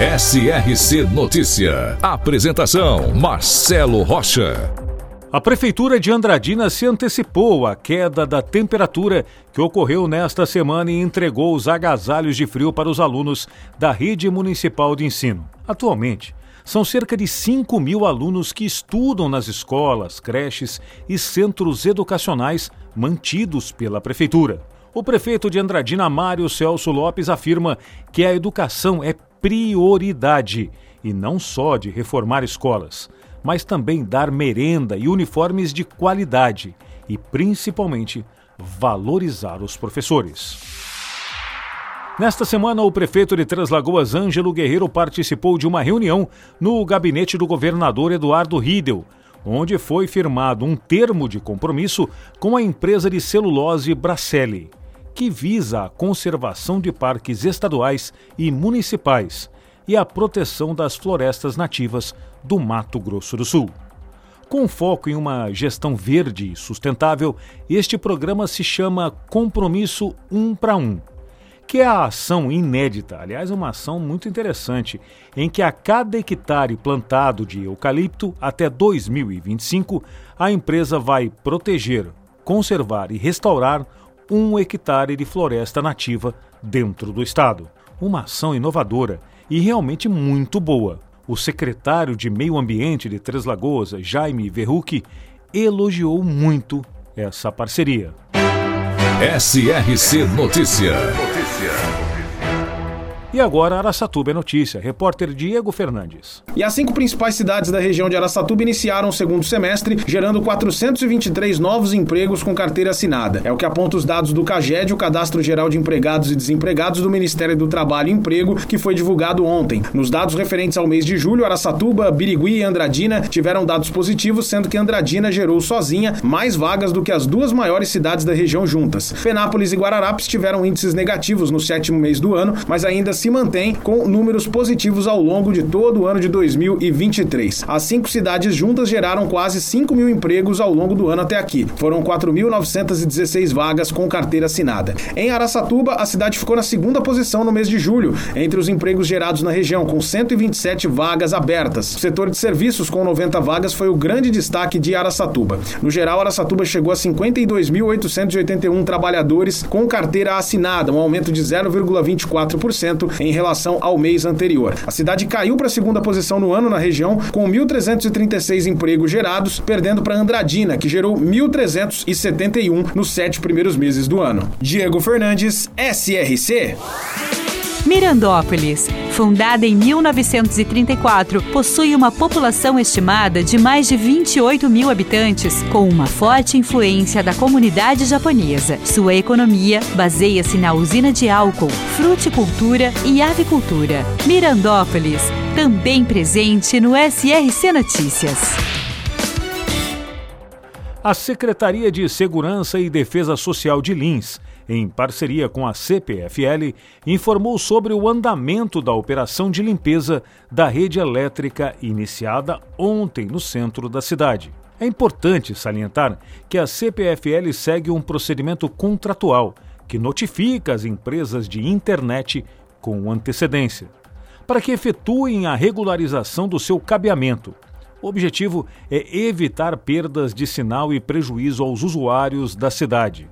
SRC Notícia. Apresentação: Marcelo Rocha. A Prefeitura de Andradina se antecipou à queda da temperatura que ocorreu nesta semana e entregou os agasalhos de frio para os alunos da Rede Municipal de Ensino. Atualmente, são cerca de 5 mil alunos que estudam nas escolas, creches e centros educacionais mantidos pela Prefeitura. O prefeito de Andradina, Mário Celso Lopes, afirma que a educação é prioridade e não só de reformar escolas, mas também dar merenda e uniformes de qualidade e, principalmente, valorizar os professores. Nesta semana, o prefeito de Três Lagoas, Ângelo Guerreiro, participou de uma reunião no gabinete do governador Eduardo Riedel, onde foi firmado um termo de compromisso com a empresa de celulose Bracelli que visa a conservação de parques estaduais e municipais e a proteção das florestas nativas do Mato Grosso do Sul. Com foco em uma gestão verde e sustentável, este programa se chama Compromisso Um para Um, que é a ação inédita, aliás, uma ação muito interessante, em que a cada hectare plantado de eucalipto até 2025, a empresa vai proteger, conservar e restaurar um hectare de floresta nativa dentro do estado. Uma ação inovadora e realmente muito boa. O secretário de Meio Ambiente de Três Lagoas, Jaime Verruc, elogiou muito essa parceria. SRC Notícia. E agora Araçatuba é notícia. Repórter Diego Fernandes. E as cinco principais cidades da região de Araçatuba iniciaram o segundo semestre, gerando 423 novos empregos com carteira assinada. É o que aponta os dados do CAGED, o Cadastro Geral de Empregados e Desempregados do Ministério do Trabalho e Emprego, que foi divulgado ontem. Nos dados referentes ao mês de julho, Araçatuba, Birigui e Andradina tiveram dados positivos, sendo que Andradina gerou sozinha mais vagas do que as duas maiores cidades da região juntas. Penápolis e Guararapes tiveram índices negativos no sétimo mês do ano, mas ainda se mantém com números positivos ao longo de todo o ano de 2023. As cinco cidades juntas geraram quase 5 mil empregos ao longo do ano até aqui. Foram 4.916 vagas com carteira assinada. Em Araçatuba, a cidade ficou na segunda posição no mês de julho, entre os empregos gerados na região, com 127 vagas abertas. O setor de serviços, com 90 vagas, foi o grande destaque de Araçatuba. No geral, Araçatuba chegou a 52.881 trabalhadores com carteira assinada, um aumento de 0,24% em relação ao mês anterior. A cidade caiu para a segunda posição no ano na região, com 1.336 empregos gerados, perdendo para Andradina, que gerou 1.371 nos sete primeiros meses do ano. Diego Fernandes, SRC. Mirandópolis, fundada em 1934, possui uma população estimada de mais de 28 mil habitantes, com uma forte influência da comunidade japonesa. Sua economia baseia-se na usina de álcool, fruticultura e avicultura. Mirandópolis, também presente no SRC Notícias. A Secretaria de Segurança e Defesa Social de Lins em parceria com a CPFL, informou sobre o andamento da operação de limpeza da rede elétrica iniciada ontem no centro da cidade. É importante salientar que a CPFL segue um procedimento contratual que notifica as empresas de internet com antecedência, para que efetuem a regularização do seu cabeamento. O objetivo é evitar perdas de sinal e prejuízo aos usuários da cidade.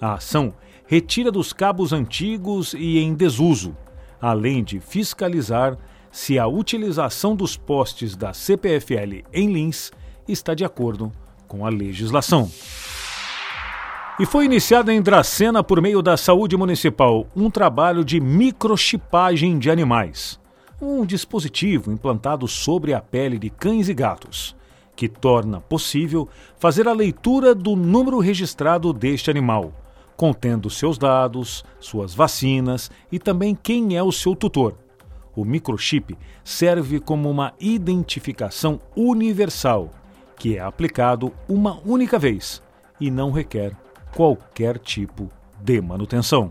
A ação retira dos cabos antigos e em desuso, além de fiscalizar se a utilização dos postes da CPFL em Lins está de acordo com a legislação. E foi iniciado em Dracena, por meio da Saúde Municipal, um trabalho de microchipagem de animais. Um dispositivo implantado sobre a pele de cães e gatos, que torna possível fazer a leitura do número registrado deste animal contendo seus dados, suas vacinas e também quem é o seu tutor. O microchip serve como uma identificação universal, que é aplicado uma única vez e não requer qualquer tipo de manutenção.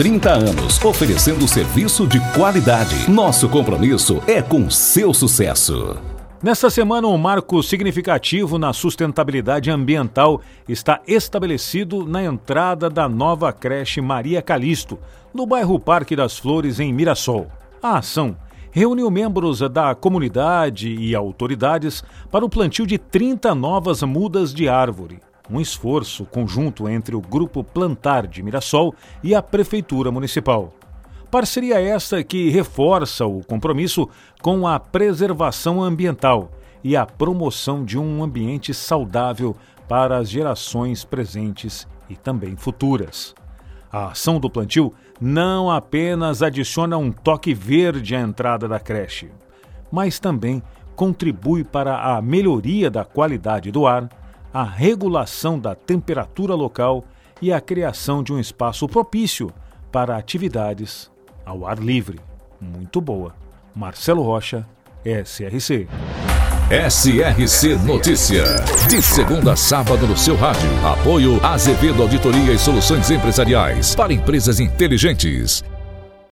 30 anos, oferecendo serviço de qualidade. Nosso compromisso é com seu sucesso. Nesta semana, um marco significativo na sustentabilidade ambiental está estabelecido na entrada da nova creche Maria Calixto, no bairro Parque das Flores, em Mirassol. A ação reuniu membros da comunidade e autoridades para o plantio de 30 novas mudas de árvore um esforço conjunto entre o Grupo Plantar de Mirassol e a Prefeitura Municipal. Parceria esta que reforça o compromisso com a preservação ambiental e a promoção de um ambiente saudável para as gerações presentes e também futuras. A ação do plantio não apenas adiciona um toque verde à entrada da creche, mas também contribui para a melhoria da qualidade do ar a regulação da temperatura local e a criação de um espaço propício para atividades ao ar livre. Muito boa. Marcelo Rocha, SRC. SRC Notícia. De segunda a sábado no seu rádio. Apoio Azevedo Auditoria e Soluções Empresariais para empresas inteligentes.